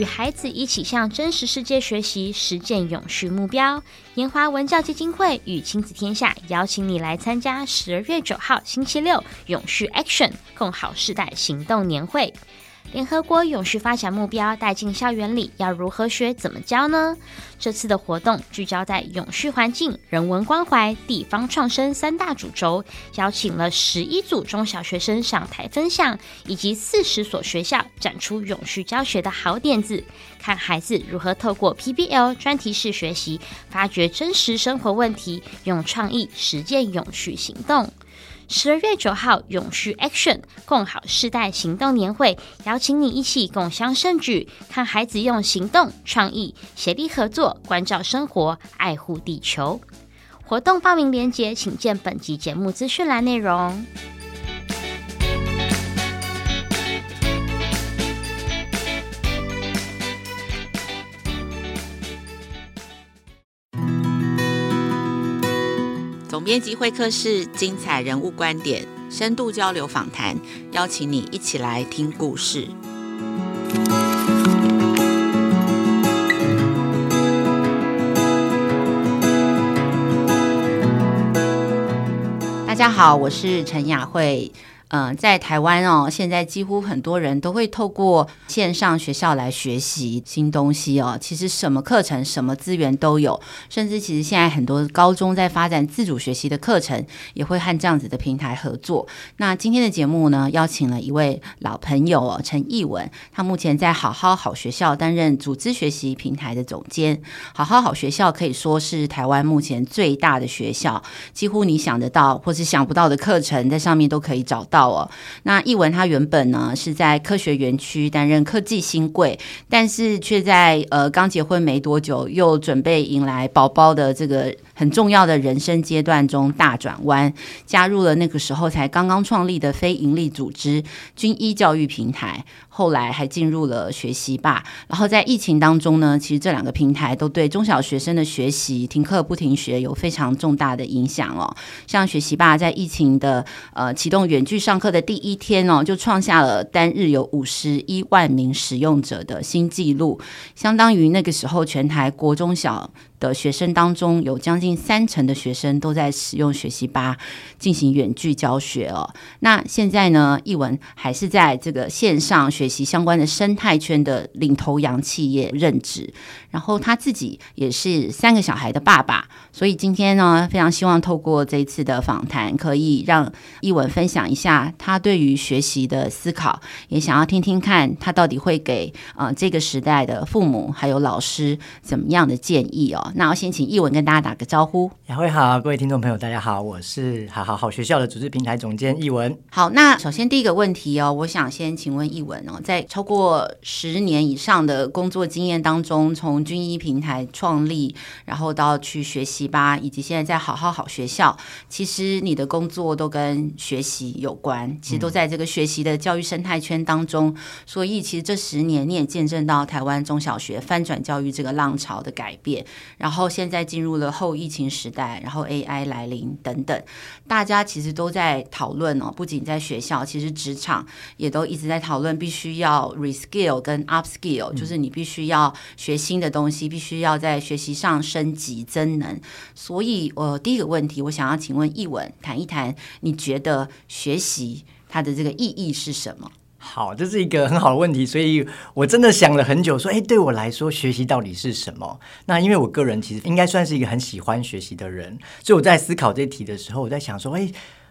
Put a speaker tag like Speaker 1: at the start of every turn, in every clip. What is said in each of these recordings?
Speaker 1: 与孩子一起向真实世界学习，实践永续目标。研华文教基金会与亲子天下邀请你来参加十二月九号星期六永续 Action 共好世代行动年会。联合国永续发展目标带进校园里，要如何学、怎么教呢？这次的活动聚焦在永续环境、人文关怀、地方创生三大主轴，邀请了十一组中小学生上台分享，以及四十所学校展出永续教学的好点子，看孩子如何透过 PBL 专题式学习，发掘真实生活问题，用创意实践永续行动。十二月九号，永续 Action 共好世代行动年会，邀请你一起共襄盛举，看孩子用行动、创意、协力合作，关照生活，爱护地球。活动报名链接，请见本集节目资讯栏内容。
Speaker 2: 编辑会客室，精彩人物观点，深度交流访谈，邀请你一起来听故事。大家好，我是陈雅慧。嗯、在台湾哦，现在几乎很多人都会透过线上学校来学习新东西哦。其实什么课程、什么资源都有，甚至其实现在很多高中在发展自主学习的课程，也会和这样子的平台合作。那今天的节目呢，邀请了一位老朋友哦，陈艺文，他目前在好好好学校担任组织学习平台的总监。好好好学校可以说是台湾目前最大的学校，几乎你想得到或是想不到的课程，在上面都可以找到。哦，那艺文他原本呢是在科学园区担任科技新贵，但是却在呃刚结婚没多久，又准备迎来宝宝的这个很重要的人生阶段中大转弯，加入了那个时候才刚刚创立的非营利组织军医教育平台。后来还进入了学习吧，然后在疫情当中呢，其实这两个平台都对中小学生的学习停课不停学有非常重大的影响哦。像学习吧在疫情的呃启动远距上课的第一天哦，就创下了单日有五十一万名使用者的新纪录，相当于那个时候全台国中小的学生当中有将近三成的学生都在使用学习吧进行远距教学哦。那现在呢，艺文还是在这个线上学习相关的生态圈的领头羊企业任职，然后他自己也是三个小孩的爸爸，所以今天呢，非常希望透过这一次的访谈，可以让译文分享一下他对于学习的思考，也想要听听看他到底会给啊、这个时代的父母还有老师怎么样的建议哦。那我先请译文跟大家打个招呼。
Speaker 3: 两位好，各位听众朋友大家好，我是好好好学校的组织平台总监译文。
Speaker 2: 好，那首先第一个问题哦，我想先请问译文哦。在超过十年以上的工作经验当中，从军医平台创立，然后到去学习吧，以及现在在好好好学校，其实你的工作都跟学习有关，其实都在这个学习的教育生态圈当中。嗯、所以，其实这十年你也见证到台湾中小学翻转教育这个浪潮的改变。然后现在进入了后疫情时代，然后 AI 来临等等，大家其实都在讨论哦，不仅在学校，其实职场也都一直在讨论必须。要 reskill 跟 upskill，就是你必须要学新的东西，必须要在学习上升级增能。所以，呃第一个问题，我想要请问译文谈一谈，你觉得学习它的这个意义是什么？
Speaker 3: 好，这是一个很好的问题，所以我真的想了很久，说，哎，对我来说，学习到底是什么？那因为我个人其实应该算是一个很喜欢学习的人，所以我在思考这题的时候，我在想说，哎。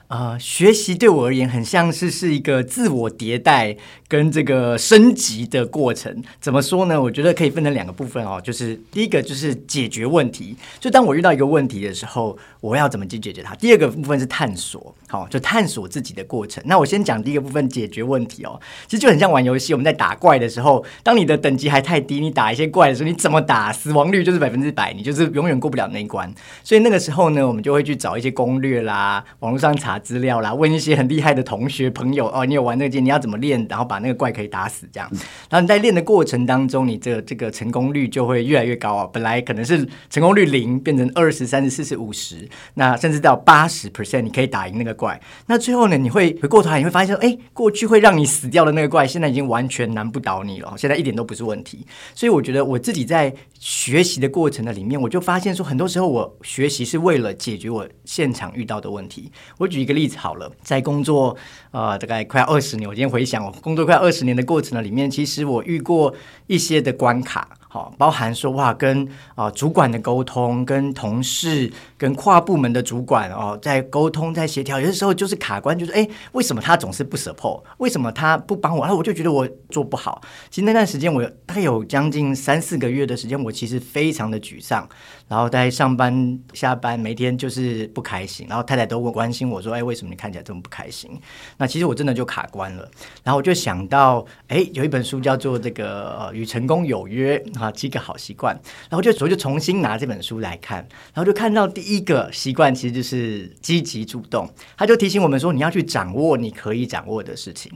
Speaker 3: 啊、呃，学习对我而言很像是是一个自我迭代跟这个升级的过程。怎么说呢？我觉得可以分成两个部分哦。就是第一个就是解决问题，就当我遇到一个问题的时候，我要怎么去解决它。第二个部分是探索，好、哦，就探索自己的过程。那我先讲第一个部分，解决问题哦。其实就很像玩游戏，我们在打怪的时候，当你的等级还太低，你打一些怪的时候，你怎么打，死亡率就是百分之百，你就是永远过不了那一关。所以那个时候呢，我们就会去找一些攻略啦，网络上查。查资料啦，问一些很厉害的同学朋友哦，你有玩那个剑，你要怎么练，然后把那个怪可以打死这样。然后你在练的过程当中，你这个、这个成功率就会越来越高啊。本来可能是成功率零，变成二十、三十、四十、五十，那甚至到八十 percent，你可以打赢那个怪。那最后呢，你会回过头来，你会发现说，哎，过去会让你死掉的那个怪，现在已经完全难不倒你了，现在一点都不是问题。所以我觉得我自己在学习的过程的里面，我就发现说，很多时候我学习是为了解决我现场遇到的问题。我举一个个例子好了，在工作呃大概快二十年，我今天回想我工作快二十年的过程呢里面，其实我遇过一些的关卡。好，包含说话跟啊、主管的沟通，跟同事、跟跨部门的主管哦，在沟通、在协调，有的时候就是卡关，就是哎，为什么他总是不 support？为什么他不帮我？然后我就觉得我做不好。其实那段时间，我大概有将近三四个月的时间，我其实非常的沮丧。然后在上班、下班，每天就是不开心。然后太太都会关心我说：“哎，为什么你看起来这么不开心？”那其实我真的就卡关了。然后我就想到，哎，有一本书叫做《这个与成功有约》啊，七个好习惯。然后就我就重新拿这本书来看，然后就看到第一个习惯其实就是积极主动。他就提醒我们说，你要去掌握你可以掌握的事情。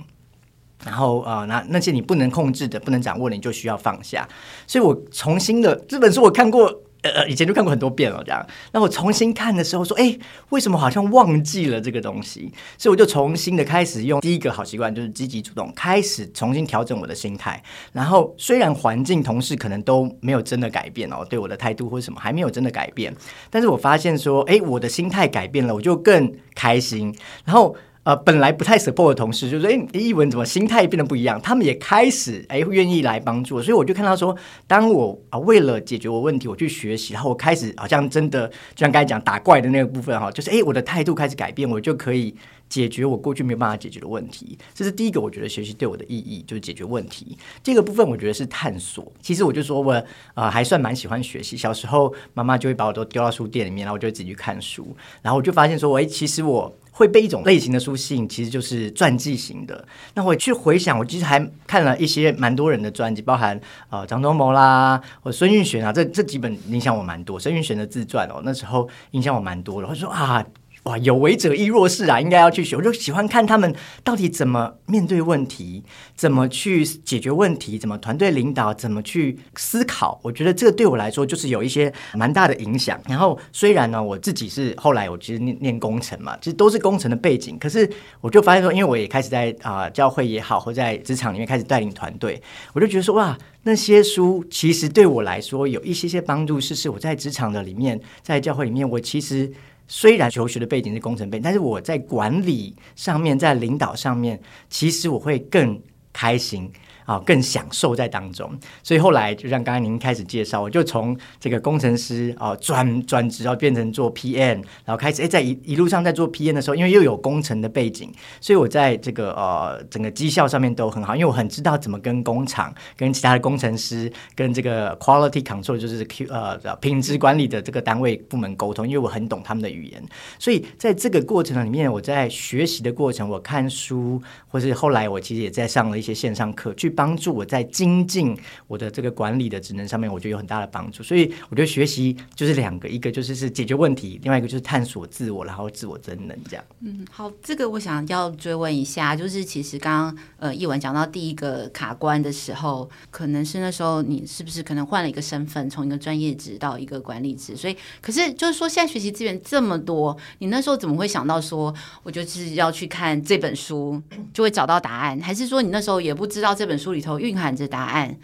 Speaker 3: 然后啊，那那些你不能控制的、不能掌握的，你就需要放下。所以我重新的这本书我看过。呃，以前就看过很多遍了，这样。那我重新看的时候说，哎，为什么好像忘记了这个东西？所以我就重新的开始用第一个好习惯，就是积极主动，开始重新调整我的心态。然后虽然环境、同事可能都没有真的改变哦，对我的态度或者什么还没有真的改变，但是我发现说，哎，我的心态改变了，我就更开心。然后。呃，本来不太 support 的同事就说：“哎，一文怎么心态变得不一样？”他们也开始哎愿意来帮助，所以我就看到说，当我啊为了解决我问题，我去学习，然后我开始好像真的就像刚才讲打怪的那个部分哈，就是哎我的态度开始改变，我就可以解决我过去没有办法解决的问题。这是第一个，我觉得学习对我的意义就是解决问题。这个部分我觉得是探索。其实我就说我啊、呃、还算蛮喜欢学习。小时候妈妈就会把我都丢到书店里面，然后我就自己去看书，然后我就发现说，哎，其实我。会被一种类型的书吸引，其实就是传记型的。那我去回想，我其实还看了一些蛮多人的传记，包含呃张忠谋啦，或孙运璇啊，这这几本影响我蛮多。孙运璇的自传哦，那时候影响我蛮多的。我说啊。哇，有为者亦若是啊，应该要去学。我就喜欢看他们到底怎么面对问题，怎么去解决问题，怎么团队领导，怎么去思考。我觉得这个对我来说就是有一些蛮大的影响。然后虽然呢，我自己是后来我其实念念工程嘛，其实都是工程的背景，可是我就发现说，因为我也开始在啊、教会也好，或在职场里面开始带领团队，我就觉得说哇，那些书其实对我来说有一些些帮助。是是我在职场的里面，在教会里面，我其实。虽然求学的背景是工程背景，但是我在管理上面，在领导上面，其实我会更开心。啊，更享受在当中，所以后来就像刚才您开始介绍，我就从这个工程师啊转转职，要变成做 PM，然后开始哎，在一一路上在做 PM 的时候，因为又有工程的背景，所以我在这个呃整个绩效上面都很好，因为我很知道怎么跟工厂、跟其他的工程师、跟这个 quality control 就是 Q 呃品质管理的这个单位部门沟通，因为我很懂他们的语言，所以在这个过程里面，我在学习的过程，我看书，或是后来我其实也在上了一些线上课去。帮助我在精进我的这个管理的职能上面，我觉得有很大的帮助。所以我觉得学习就是两个，一个就是是解决问题，另外一个就是探索自我，然后自我增能这样。
Speaker 2: 嗯，好，这个我想要追问一下，就是其实刚刚呃一文讲到第一个卡关的时候，可能是那时候你是不是可能换了一个身份，从一个专业职到一个管理职？所以可是就是说现在学习资源这么多，你那时候怎么会想到说我就是要去看这本书就会找到答案？还是说你那时候也不知道这本书？里头蕴含着答案，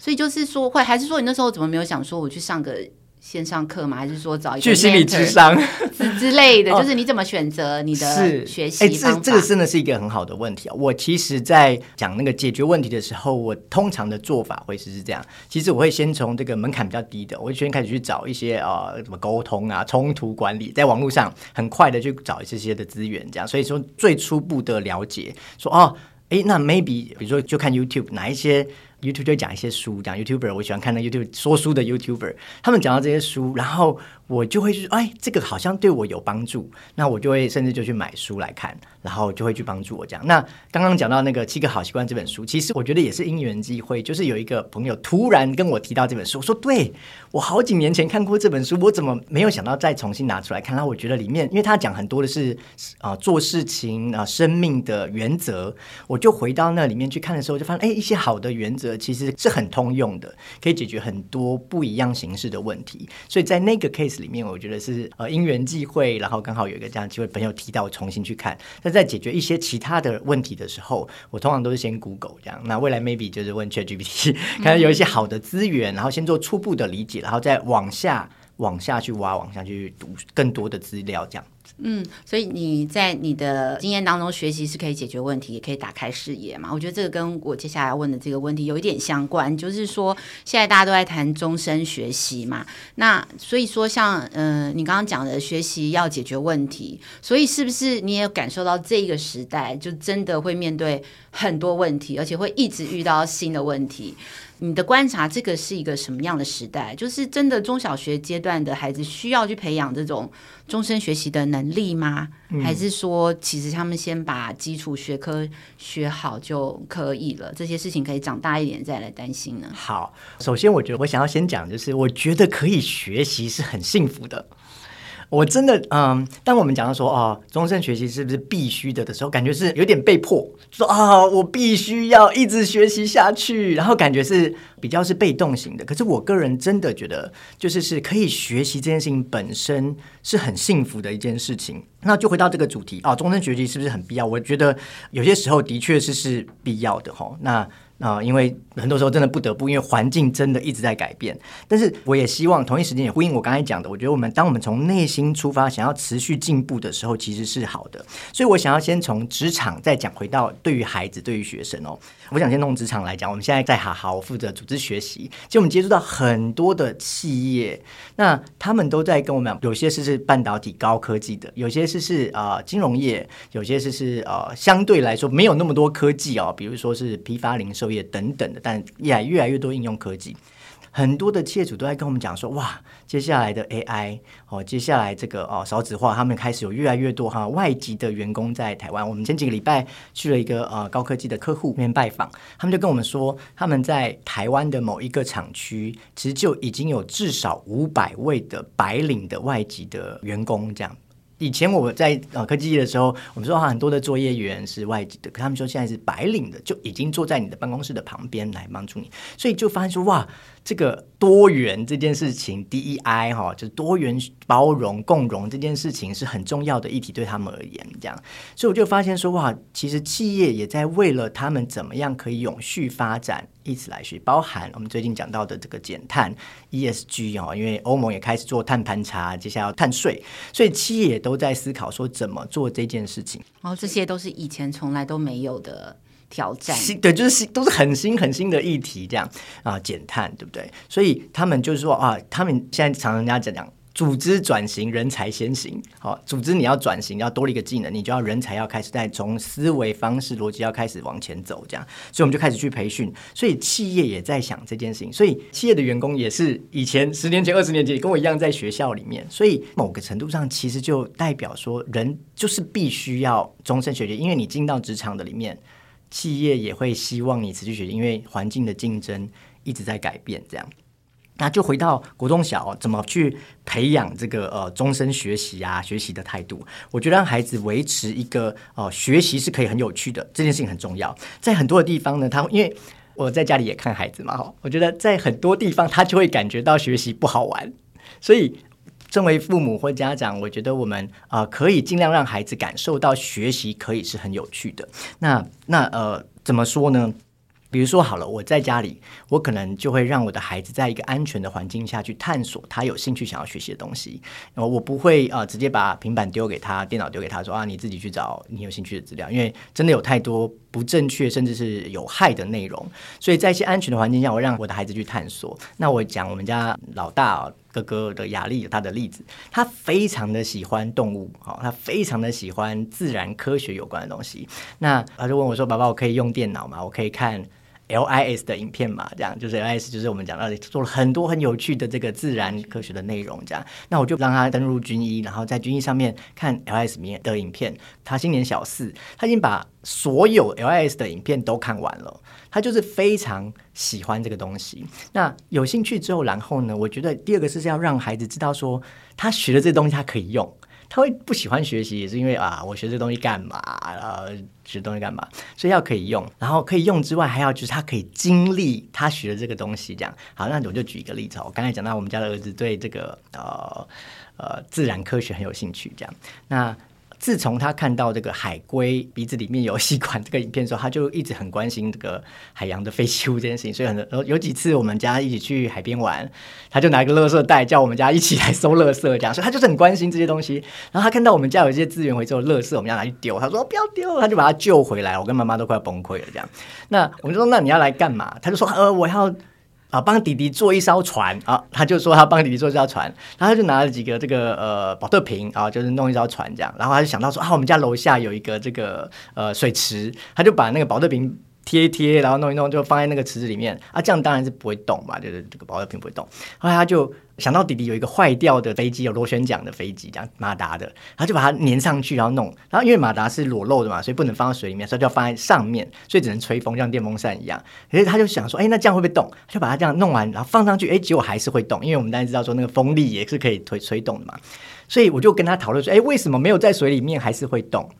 Speaker 2: 所以就是说，会还是说你那时候怎么没有想说我去上个线上课吗？还是说找一个
Speaker 3: 去心理智商
Speaker 2: 之类的？就是你怎么选择你的学习方法？
Speaker 3: 哎，这这个真的是一个很好的问题啊！我其实，在讲那个解决问题的时候，我通常的做法会是是这样。其实我会先从这个门槛比较低的，我会先开始去找一些啊，什么沟通啊、冲突管理，在网络上很快的去找这些的资源，这样。所以说，最初步的了解，说哦。哎，那 maybe 比如说就看 YouTube 哪一些 YouTube 就讲一些书，讲 YouTuber，我喜欢看那 YouTube 说书的 YouTuber，他们讲到这些书，然后我就会去，哎，这个好像对我有帮助，那我就会甚至就去买书来看，然后就会去帮助我这样。那刚刚讲到那个七个好习惯这本书，其实我觉得也是因缘机会，就是有一个朋友突然跟我提到这本书，我说对，我好几年前看过这本书，我怎么没有想到再重新拿出来看？然后我觉得里面，因为他讲很多的是啊、呃、做事情啊、生命的原则，我就回到那里面去看的时候，就发现哎，一些好的原则其实是很通用的，可以解决很多不一样形式的问题。所以在那个 case 里面，我觉得是呃因缘际会，然后刚好有一个这样的机会，朋友提到我重新去看。那在解决一些其他的问题的时候，我通常都是先 Google 这样。那未来 maybe 就是问 ChatGPT，看看有一些好的资源，然后先做初步的理解，然后再往下往下去挖，往下去读更多的资料这样。
Speaker 2: 嗯，所以你在你的经验当中学习是可以解决问题，也可以打开视野嘛？我觉得这个跟我接下来问的这个问题有一点相关，就是说现在大家都在谈终身学习嘛，那所以说像嗯、呃，你刚刚讲的学习要解决问题，所以是不是你也感受到这个时代就真的会面对很多问题，而且会一直遇到新的问题？你的观察，这个是一个什么样的时代？就是真的中小学阶段的孩子需要去培养这种终身学习的能力吗？嗯、还是说，其实他们先把基础学科学好就可以了？这些事情可以长大一点再来担心呢？
Speaker 3: 好，首先我觉得我想要先讲，就是我觉得可以学习是很幸福的。我真的，嗯，当我们讲到说，哦，终身学习是不是必须的的时候，感觉是有点被迫，说啊、我必须要一直学习下去，然后感觉是比较是被动型的。可是我个人真的觉得，就是是可以学习这件事情本身是很幸福的一件事情。那就回到这个主题啊，终身学习是不是很必要？我觉得有些时候的确是是必要的哈。那啊、因为很多时候真的不得不，因为环境真的一直在改变。但是我也希望同一时间也呼应我刚才讲的，我觉得我们当我们从内心出发，想要持续进步的时候，其实是好的。所以我想要先从职场再讲回到对于孩子、对于学生哦，我想先从职场来讲。我们现在在好好负责组织学习，其实我们接触到很多的企业，那他们都在跟我们讲，有些是是半导体高科技的，有些是是啊、金融业，有些是是啊相对来说没有那么多科技哦，比如说是批发零售。业等等的，但越来越来越多应用科技，很多的企业主都在跟我们讲说，哇，接下来的 AI 哦，接下来这个哦少子化，他们开始有越来越多哈外籍的员工在台湾。我们前几个礼拜去了一个呃高科技的客户那边拜访，他们就跟我们说，他们在台湾的某一个厂区，其实就已经有至少五百位的白领的外籍的员工这样。以前我在呃科技业的时候，我们说很多的作业员是外籍的，可他们说现在是白领的，就已经坐在你的办公室的旁边来帮助你，所以就发现说哇。这个多元这件事情，DEI 哈，就是多元包容共融这件事情是很重要的议题，对他们而言，这样，所以我就发现说，哇，其实企业也在为了他们怎么样可以永续发展，一起来学，包含我们最近讲到的这个减碳 ESG 哦，因为欧盟也开始做碳盘查，接下来要碳税，所以企业也都在思考说怎么做这件事情。
Speaker 2: 然后这些都是以前从来都没有的。挑战
Speaker 3: 新对，就是新都是很新很新的议题，这样啊，减碳对不对？所以他们就是说啊，他们现在常常人家讲讲，组织转型，人才先行。好、组织你要转型，要多了一个技能，你就要人才要开始在从思维方式逻辑要开始往前走，这样。所以我们就开始去培训。所以企业也在想这件事情。所以企业的员工也是以前十年前、二十年前跟我一样在学校里面。所以某个程度上，其实就代表说，人就是必须要终身学习，因为你进到职场的里面。企业也会希望你持续学习，因为环境的竞争一直在改变。这样，那就回到国中小怎么去培养这个呃终身学习啊学习的态度？我觉得让孩子维持一个呃学习是可以很有趣的，这件事情很重要。在很多的地方呢，他因为我在家里也看孩子嘛，哈，我觉得在很多地方他就会感觉到学习不好玩，所以。身为父母或家长，我觉得我们啊、呃、可以尽量让孩子感受到学习可以是很有趣的。那那呃怎么说呢？比如说好了，我在家里，我可能就会让我的孩子在一个安全的环境下去探索他有兴趣想要学习的东西。我不会啊、呃、直接把平板丢给他，电脑丢给他说啊你自己去找你有兴趣的资料，因为真的有太多不正确甚至是有害的内容。所以在一些安全的环境下，我让我的孩子去探索。那我讲我们家老大哥哥的雅丽有他的例子，他非常的喜欢动物，好，他非常的喜欢自然科学有关的东西。那他就问我说：“爸爸，我可以用电脑吗？我可以看。” LIS 的影片嘛，这样就是 LIS 就是我们讲到的做了很多很有趣的这个自然科学的内容，这样，那我就让他登入军医，然后在军医上面看 LIS 面的影片。他今年小四，他已经把所有 LIS 的影片都看完了，他就是非常喜欢这个东西。那有兴趣之后，然后呢，我觉得第二个是要让孩子知道说，他学的这东西他可以用。他会不喜欢学习，也是因为啊，我学这东西干嘛？呃，学东西干嘛？所以要可以用，然后可以用之外，还要就是他可以经历他学的这个东西。这样好，那我就举一个例子。我刚才讲到我们家的儿子对这个呃呃自然科学很有兴趣，这样那。自从他看到这个海龟鼻子里面有吸管这个影片的时候，他就一直很关心这个海洋的废弃物这件事情。所以很多 有几次我们家一起去海边玩，他就拿个垃圾袋叫我们家一起来收垃圾，这样。所以他就是很关心这些东西。然后他看到我们家有一些资源回收的垃圾，我们要拿去丢，他说不要丢，他就把它救回来。我跟妈妈都快要崩溃了，这样。那我们就说，那你要来干嘛？他就说，呃，我要。啊，帮弟弟做一艘船啊！他就说他帮弟弟做一艘船，然后他就拿了几个这个呃宝特瓶啊，就是弄一艘船这样。然后他就想到说啊，我们家楼下有一个这个呃水池，他就把那个宝特瓶。贴一贴，然后弄一弄，就放在那个池子里面啊，这样当然是不会动嘛，就是这个保特瓶不会动。后来他就想到弟弟有一个坏掉的飞机，有螺旋桨的飞机，这样马达的，他就把它粘上去，然后弄。然后因为马达是裸露的嘛，所以不能放在水里面，所以就要放在上面，所以只能吹风，像电风扇一样。可是他就想说，哎，那这样会不会动？他就把它这样弄完，然后放上去，哎，结果还是会动，因为我们大家知道说那个风力也是可以推吹动的嘛。所以我就跟他讨论说，哎，为什么没有在水里面还是会动？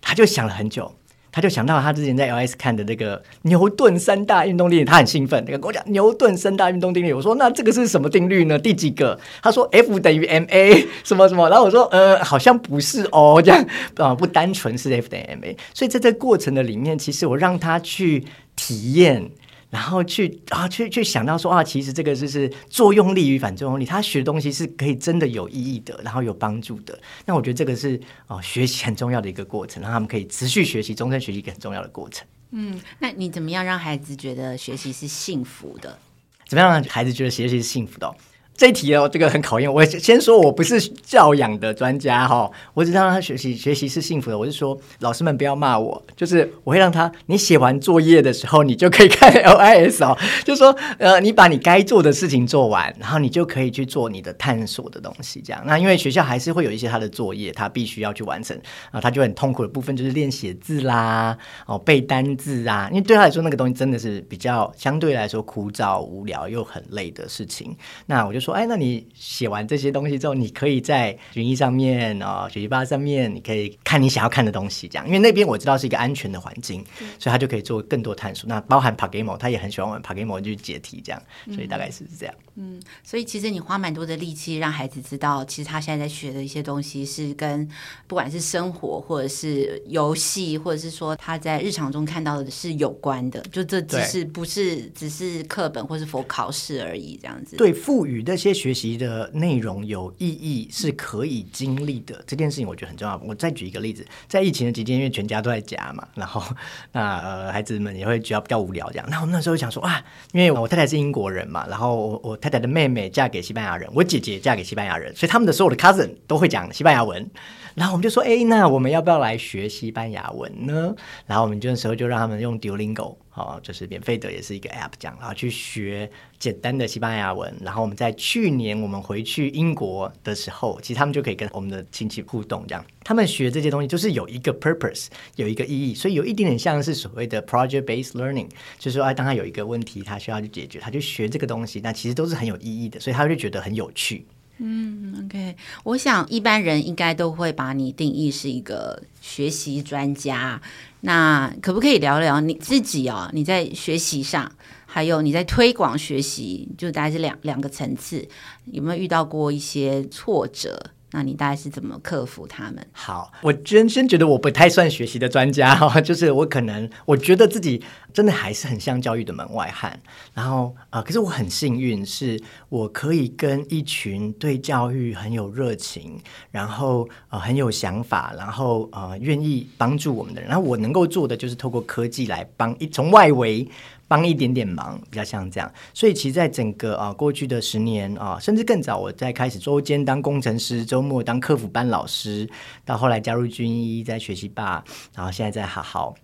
Speaker 3: 他就想了很久。他就想到他之前在 LS 看的那个牛顿三大运动定律，他很兴奋，那个跟我讲牛顿三大运动定律。我说那这个是什么定律呢？第几个？他说 F 等于 ma 什么什么。然后我说呃，好像不是哦，这样啊，不单纯是 F 等于 ma。所以在这过程的里面，其实我让他去体验。然后去啊，去去想到说啊，其实这个就是作用力与反作用力，他学的东西是可以真的有意义的，然后有帮助的。那我觉得这个是哦，学习很重要的一个过程，让他们可以持续学习，终身学习一个很重要的过程。
Speaker 2: 嗯，那你怎么样让孩子觉得学习是幸福的？
Speaker 3: 怎么样让孩子觉得学习是幸福的哦？这一题哦，这个很考验我。先说，我不是教养的专家哈，我只让他学习，学习是幸福的。我是说，老师们不要骂我，就是我会让他，你写完作业的时候，你就可以看 LIS 哦，就说，呃，你把你该做的事情做完，然后你就可以去做你的探索的东西。这样，那因为学校还是会有一些他的作业，他必须要去完成啊，他就很痛苦的部分就是练写字啦，哦，背单字啊，因为对他来说，那个东西真的是比较相对来说枯燥、无聊又很累的事情。那我就。说哎，那你写完这些东西之后，你可以在云艺上面哦，学习吧上面，你可以看你想要看的东西，这样，因为那边我知道是一个安全的环境，嗯、所以他就可以做更多探索。那包含 PaGamO，他也很喜欢玩 PaGamO 去解题，这样，所以大概是这样。
Speaker 2: 嗯，所以其实你花蛮多的力气让孩子知道，其实他现在在学的一些东西是跟不管是生活，或者是游戏，或者是说他在日常中看到的是有关的，就这只是不是只是课本或是否考试而已，这样子。
Speaker 3: 对，赋予的。这些学习的内容有意义，是可以经历的。这件事情我觉得很重要。我再举一个例子，在疫情的期间，因为全家都在家嘛，然后那呃孩子们也会觉得比较无聊这样。那我们那时候想说啊，因为我太太是英国人嘛，然后我，太太的妹妹嫁给西班牙人，我姐姐嫁给西班牙人，所以他们的所有的 cousin 都会讲西班牙文。然后我们就说，哎，那我们要不要来学西班牙文呢？然后我们就那时候就让他们用 Duolingo。哦，就是免费的，也是一个 App，这样，然后去学简单的西班牙文。然后我们在去年我们回去英国的时候，其实他们就可以跟我们的亲戚互动，这样。他们学这些东西就是有一个 purpose，有一个意义，所以有一点点像是所谓的 project-based learning，就是说，哎，当他有一个问题，他需要去解决，他就学这个东西，那其实都是很有意义的，所以他就觉得很有趣。
Speaker 2: 嗯，OK，我想一般人应该都会把你定义是一个学习专家。那可不可以聊聊你自己哦？你在学习上，还有你在推广学习，就大概是两两个层次，有没有遇到过一些挫折？那你大概是怎么克服他们？
Speaker 3: 好，我真先觉得我不太算学习的专家哈，就是我可能我觉得自己真的还是很像教育的门外汉。然后啊、呃，可是我很幸运，是我可以跟一群对教育很有热情，然后呃很有想法，然后呃愿意帮助我们的人。然后我能够做的就是透过科技来帮一从外围。帮一点点忙，比较像这样，所以其实，在整个啊过去的十年啊，甚至更早，我在开始周间当工程师，周末当客服班老师，到后来加入军医，在学习吧，然后现在在好好，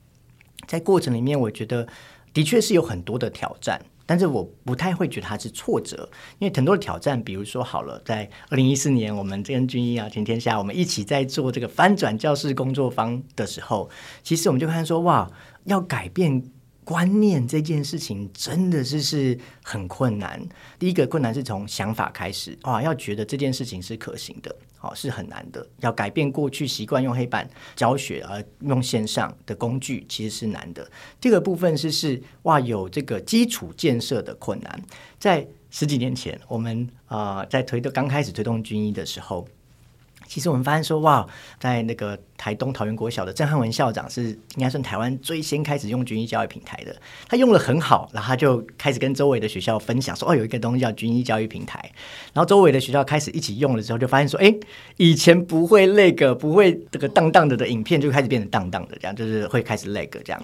Speaker 3: 在过程里面，我觉得的确是有很多的挑战。但是我不太会觉得它是挫折，因为很多的挑战，比如说好了，在二零一四年，我们跟军医啊、全天下，我们一起在做这个翻转教室工作坊的时候，其实我们就看说，哇，要改变观念这件事情，真的是是很困难。第一个困难是从想法开始，啊，要觉得这件事情是可行的。好，是很难的。要改变过去习惯用黑板教学而用线上的工具，其实是难的。这个部分是是哇，有这个基础建设的困难。在十几年前，我们啊、在推动刚开始推动军医的时候。其实我们发现说，哇，在那个台东桃园国小的郑汉文校长是应该算台湾最先开始用军医教育平台的。他用了很好，然后他就开始跟周围的学校分享说，哦，有一个东西叫军医教育平台。然后周围的学校开始一起用了之后，就发现说，哎，以前不会那个不会这个当当的的影片，就开始变成当当的，这样就是会开始那个这样。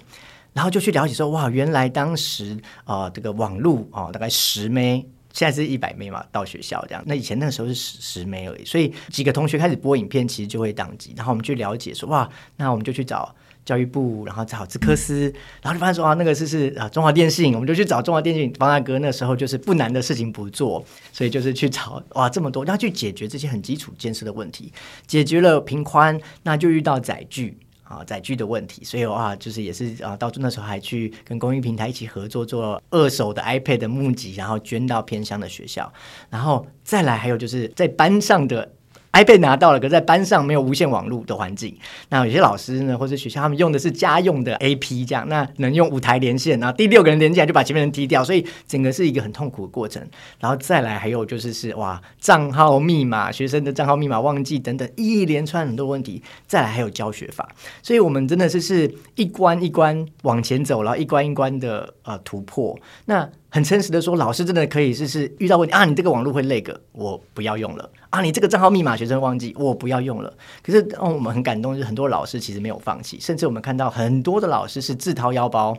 Speaker 3: 然后就去了解说，哇，原来当时啊、呃，这个网络啊、呃，大概十枚。现在是一百枚嘛，到学校这样。那以前那个时候是十十枚而已，所以几个同学开始播影片，其实就会当机。然后我们去了解说，哇，那我们就去找教育部，然后找资科司，然后就发现说，啊，那个是是啊，中华电信，我们就去找中华电信方大哥。那时候就是不难的事情不做，所以就是去找哇这么多，然后去解决这些很基础建设的问题，解决了频宽，那就遇到载具。啊，载具的问题，所以啊，就是也是啊，到那时候还去跟公益平台一起合作，做二手的 iPad 的募集，然后捐到偏乡的学校，然后再来还有就是在班上的。iPad 拿到了，可是在班上没有无线网络的环境。那有些老师呢，或者学校他们用的是家用的 AP，这样那能用五台连线，然后第六个人连进来就把前面人踢掉，所以整个是一个很痛苦的过程。然后再来还有就是是哇，账号密码，学生的账号密码忘记等等一连串很多问题。再来还有教学法，所以我们真的是是一关一关往前走，然后一关一关的呃突破。那很诚实的说，老师真的可以是是遇到问题啊，你这个网络会那个我不要用了啊，你这个账号密码学生忘记，我不要用了。可是，让，我们很感动，就是很多老师其实没有放弃，甚至我们看到很多的老师是自掏腰包。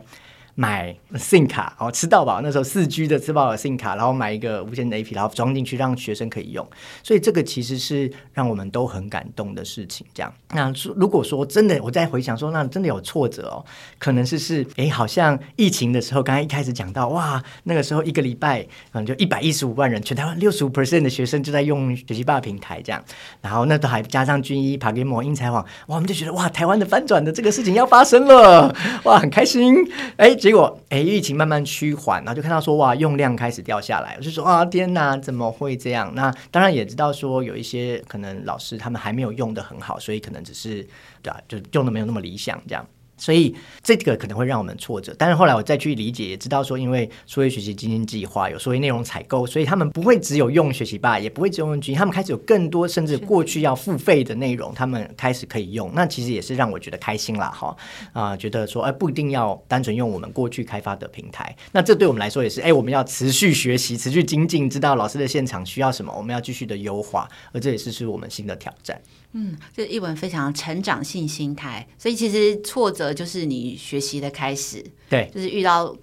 Speaker 3: 买 SIM 卡，然后吃到饱。那时候四 G 的吃饱的 SIM 卡，然后买一个无线的 AP，然后装进去让学生可以用。所以这个其实是让我们都很感动的事情。这样，那如果说真的，我再回想说，那真的有挫折哦，可能是是，哎，好像疫情的时候，刚才一开始讲到，哇，那个时候一个礼拜，嗯，就一百一十五万人，全台湾六十五 percent 的学生就在用学习霸平台这样，然后那都还加上军医、PaGamO、英才网，哇，我们就觉得哇，台湾的翻转的这个事情要发生了，哇，很开心，哎。结果，哎，疫情慢慢趋缓，然后就看到说，哇，用量开始掉下来。我就说，啊，天哪，怎么会这样？那当然也知道说，有一些可能老师他们还没有用的很好，所以可能只是，对啊，就用的没有那么理想这样。所以这个可能会让我们挫折，但是后来我再去理解，也知道说，因为数位学习基金计划有数位内容采购，所以他们不会只有用学习吧，也不会只有用君医，他们开始有更多，甚至过去要付费的内容，他们开始可以用。那其实也是让我觉得开心啦，哈啊，觉得说，哎，不一定要单纯用我们过去开发的平台。那这对我们来说也是，哎，我们要持续学习，持续精进，知道老师的现场需要什么，我们要继续的优化，而这也是是我们新的挑战。
Speaker 2: 嗯，这一文非常成长性心态，所以其实挫折就是你学习的开始，
Speaker 3: 对，
Speaker 2: 就是遇到。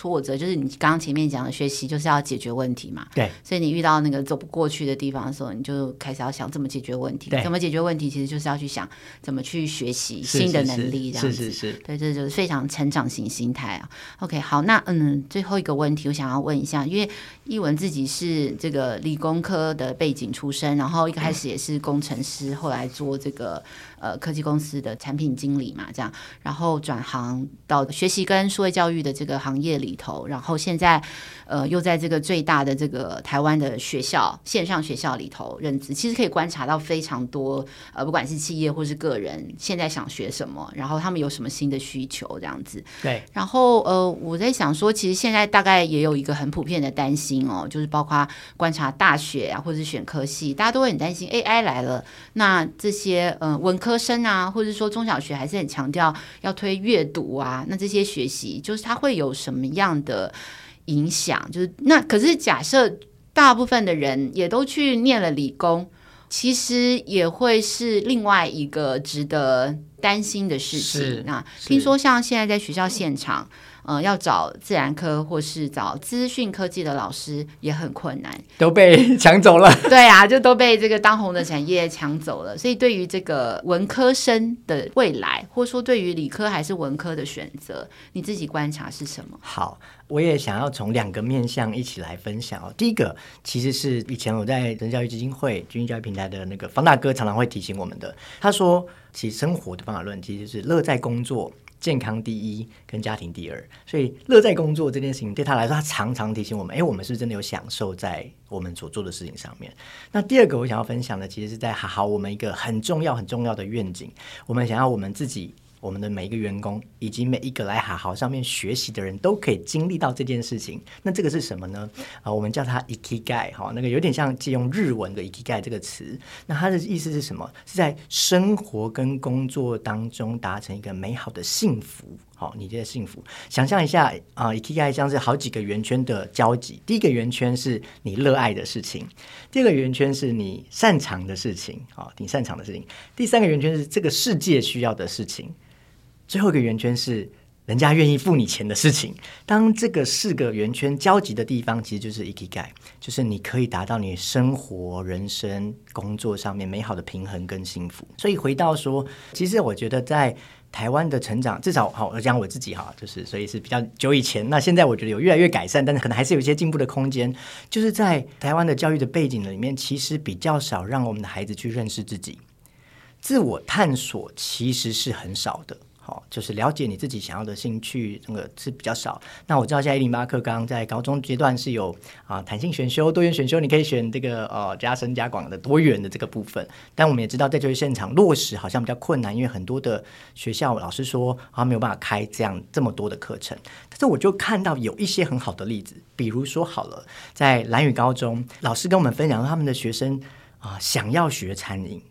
Speaker 2: 挫折就是你刚刚前面讲的学习就是要解决问题嘛，
Speaker 3: 对，
Speaker 2: 所以你遇到那个走不过去的地方的时候，你就开始要想怎么解决问题，怎么解决问题，其实就是要去想怎么去学习新的能力，这样子，
Speaker 3: 是是是，
Speaker 2: 对，这就是非常成长型心态啊。OK，好，那嗯，最后一个问题我想要问一下，因为一文自己是这个理工科的背景出身，然后一开始也是工程师，后来做这个。呃，科技公司的产品经理嘛，这样，然后转行到学习跟数位教育的这个行业里头，然后现在呃又在这个最大的这个台湾的学校线上学校里头任职，其实可以观察到非常多呃，不管是企业或是个人，现在想学什么，然后他们有什么新的需求这样子。
Speaker 3: 对，
Speaker 2: 然后呃，我在想说，其实现在大概也有一个很普遍的担心哦，就是包括观察大学啊，或者是选科系，大家都会很担心 AI 来了，那这些呃文科。科生啊，或者说中小学还是很强调要推阅读啊，那这些学习就是它会有什么样的影响？就是那可是假设大部分的人也都去念了理工，其实也会是另外一个值得担心的事情。那听说像现在在学校现场，呃，要找自然科或是找资讯科技的老师也很困难，
Speaker 3: 都被 抢走了。
Speaker 2: 对啊，就都被这个当红的产业抢走了。所以对于这个文科生的未来，或者说对于理科还是文科的选择，你自己观察是什么？
Speaker 3: 好。我也想要从两个面向一起来分享哦。第一个其实是以前我在人教育基金会、君毅教育平台的那个方大哥常常会提醒我们的。他说，其实生活的方法论其实就是乐在工作、健康第一跟家庭第二。所以乐在工作这件事情对他来说，他常常提醒我们：哎，我们是真的有享受在我们所做的事情上面。那第二个我想要分享的，其实是在好好我们一个很重要很重要的愿景，我们想要我们自己。我们的每一个员工以及每一个来好好上面学习的人都可以经历到这件事情。那这个是什么呢？啊，我们叫它 ikigai 哈，那个有点像借用日文的 ikigai 这个词。那它的意思是什么？是在生活跟工作当中达成一个美好的幸福。好，你觉得幸福？想象一下啊，ikigai 像是好几个圆圈的交集。第一个圆圈是你热爱的事情，第二个圆圈是你擅长的事情，好，你擅长的事情。第三个圆圈是这个世界需要的事情。最后一个圆圈是人家愿意付你钱的事情。当这个四个圆圈交集的地方，其实就是 i k i g a 就是你可以达到你生活、人生、工作上面美好的平衡跟幸福。所以回到说，其实我觉得在台湾的成长，至少好，我讲我自己哈，就是所以是比较久以前。那现在我觉得有越来越改善，但是可能还是有一些进步的空间。就是在台湾的教育的背景里面，其实比较少让我们的孩子去认识自己，自我探索其实是很少的。好就是了解你自己想要的兴趣，这个是比较少。那我知道现在一零八课纲在高中阶段是有啊弹性选修、多元选修，你可以选这个呃加深加广的多元的这个部分。但我们也知道，在就业现场落实好像比较困难，因为很多的学校老师说啊没有办法开这样这么多的课程。但是我就看到有一些很好的例子，比如说好了，在兰屿高中，老师跟我们分享他们的学生啊想要学餐饮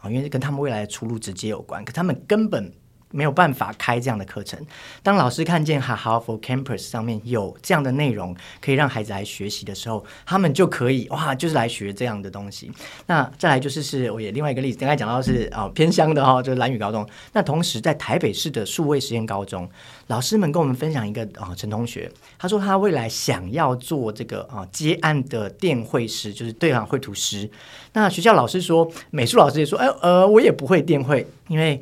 Speaker 3: 啊，因为跟他们未来的出路直接有关，可他们根本。没有办法开这样的课程。当老师看见哈好 for campus 上面有这样的内容，可以让孩子来学习的时候，他们就可以哇，就是来学这样的东西。那再来就是是，我也另外一个例子，刚才讲到是啊、哦、偏乡的哈、哦，就是兰屿高中。那同时在台北市的数位实验高中，老师们跟我们分享一个啊、哦、陈同学，他说他未来想要做这个啊、哦、接案的电绘师，就是对啊绘图师。那学校老师说，美术老师也说，哎呃我也不会电绘，因为。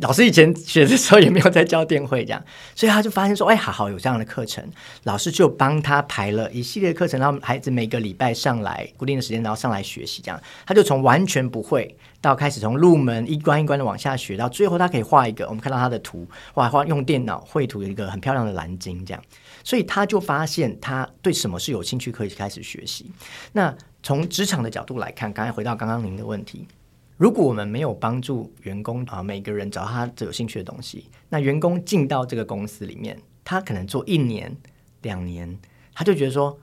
Speaker 3: 老师以前学的时候也没有在教电绘这样，所以他就发现说，哎，好好有这样的课程，老师就帮他排了一系列课程，让孩子每个礼拜上来固定的时间，然后上来学习这样，他就从完全不会到开始从入门一关一关的往下学，到最后他可以画一个，我们看到他的图，画画用电脑绘图一个很漂亮的蓝鲸这样，所以他就发现他对什么是有兴趣，可以开始学习。那从职场的角度来看，刚才回到刚刚您的问题。如果我们没有帮助员工啊，每个人找他最有兴趣的东西，那员工进到这个公司里面，他可能做一年、两年，他就觉得说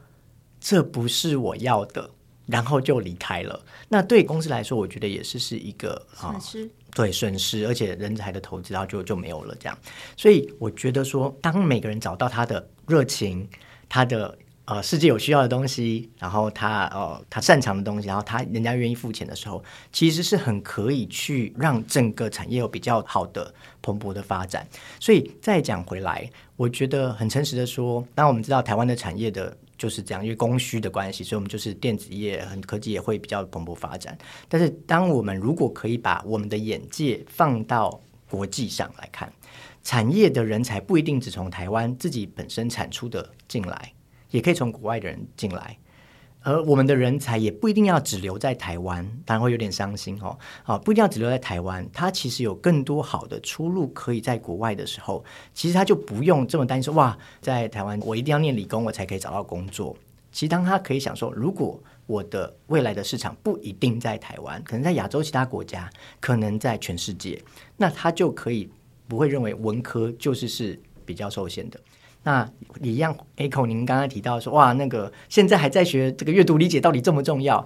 Speaker 3: 这不是我要的，然后就离开了。那对公司来说，我觉得也是是一个损失，啊，对损失，而且人才的投资，然后就就没有了这样。所以我觉得说，当每个人找到他的热情，他的。呃，世界有需要的东西，然后他呃他擅长的东西，然后他人家愿意付钱的时候，其实是很可以去让整个产业有比较好的蓬勃的发展。所以再讲回来，我觉得很诚实的说，当我们知道台湾的产业的就是这样，因为供需的关系，所以我们就是电子业、很科技也会比较蓬勃发展。但是，当我们如果可以把我们的眼界放到国际上来看，产业的人才不一定只从台湾自己本身产出的进来。也可以从国外的人进来，而我们的人才也不一定要只留在台湾，当然会有点伤心哦。啊，不一定要只留在台湾，他其实有更多好的出路可以在国外的时候，其实他就不用这么担心说哇，在台湾我一定要念理工我才可以找到工作。其实当他可以想说，如果我的未来的市场不一定在台湾，可能在亚洲其他国家，可能在全世界，那他就可以不会认为文科就是是比较受限的。那也一样，Echo，您刚刚提到说，哇，那个现在还在学这个阅读理解到底重不重要？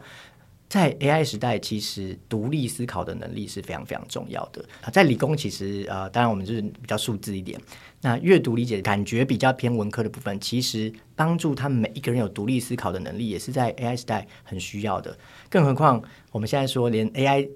Speaker 3: 在 AI 时代，其实独立思考的能力是非常非常重要的。啊在理工，其实呃，当然我们就是比较数字一点。那阅读理解感觉比较偏文科的部分，其实帮助他们每一个人有独立思考的能力，也是在 AI 时代很需要的。更何况我们现在说，连 AI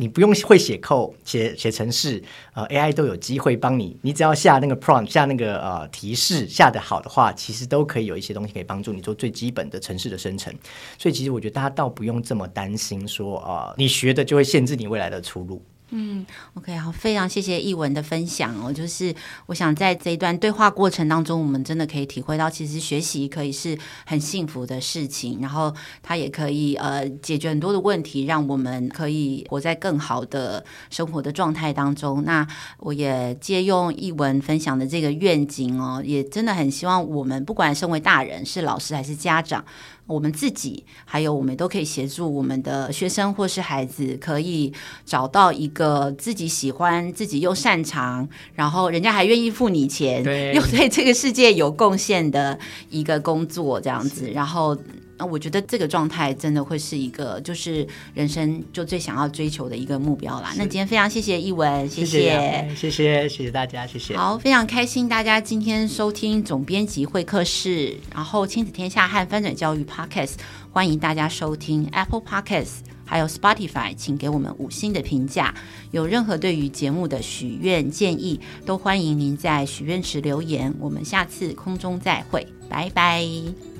Speaker 3: 你不用会写 code 写写程式，呃，AI 都有机会帮你。你只要下那个 prompt 下那个呃提示下的好的话，其实都可以有一些东西可以帮助你做最基本的程式的生成。所以其实我觉得大家倒不用这么担心说，呃，你学的就会限制你未来的出路。
Speaker 2: 嗯，OK，好，非常谢谢译文的分享哦。就是我想在这一段对话过程当中，我们真的可以体会到，其实学习可以是很幸福的事情，然后它也可以呃解决很多的问题，让我们可以活在更好的生活的状态当中。那我也借用译文分享的这个愿景哦，也真的很希望我们不管身为大人，是老师还是家长。我们自己，还有我们都可以协助我们的学生或是孩子，可以找到一个自己喜欢、自己又擅长，然后人家还愿意付你钱，
Speaker 3: 对
Speaker 2: 又对这个世界有贡献的一个工作，这样子，然后。那我觉得这个状态真的会是一个，就是人生就最想要追求的一个目标啦。那今天非常谢谢译文，谢谢，谢谢，
Speaker 3: 谢谢，谢谢大家，谢谢。
Speaker 2: 好，非常开心大家今天收听总编辑会客室，然后亲子天下和翻转教育 Podcast，欢迎大家收听 Apple Podcast，还有 Spotify，请给我们五星的评价。有任何对于节目的许愿建议，都欢迎您在许愿池留言。我们下次空中再会，拜拜，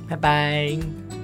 Speaker 3: 拜拜。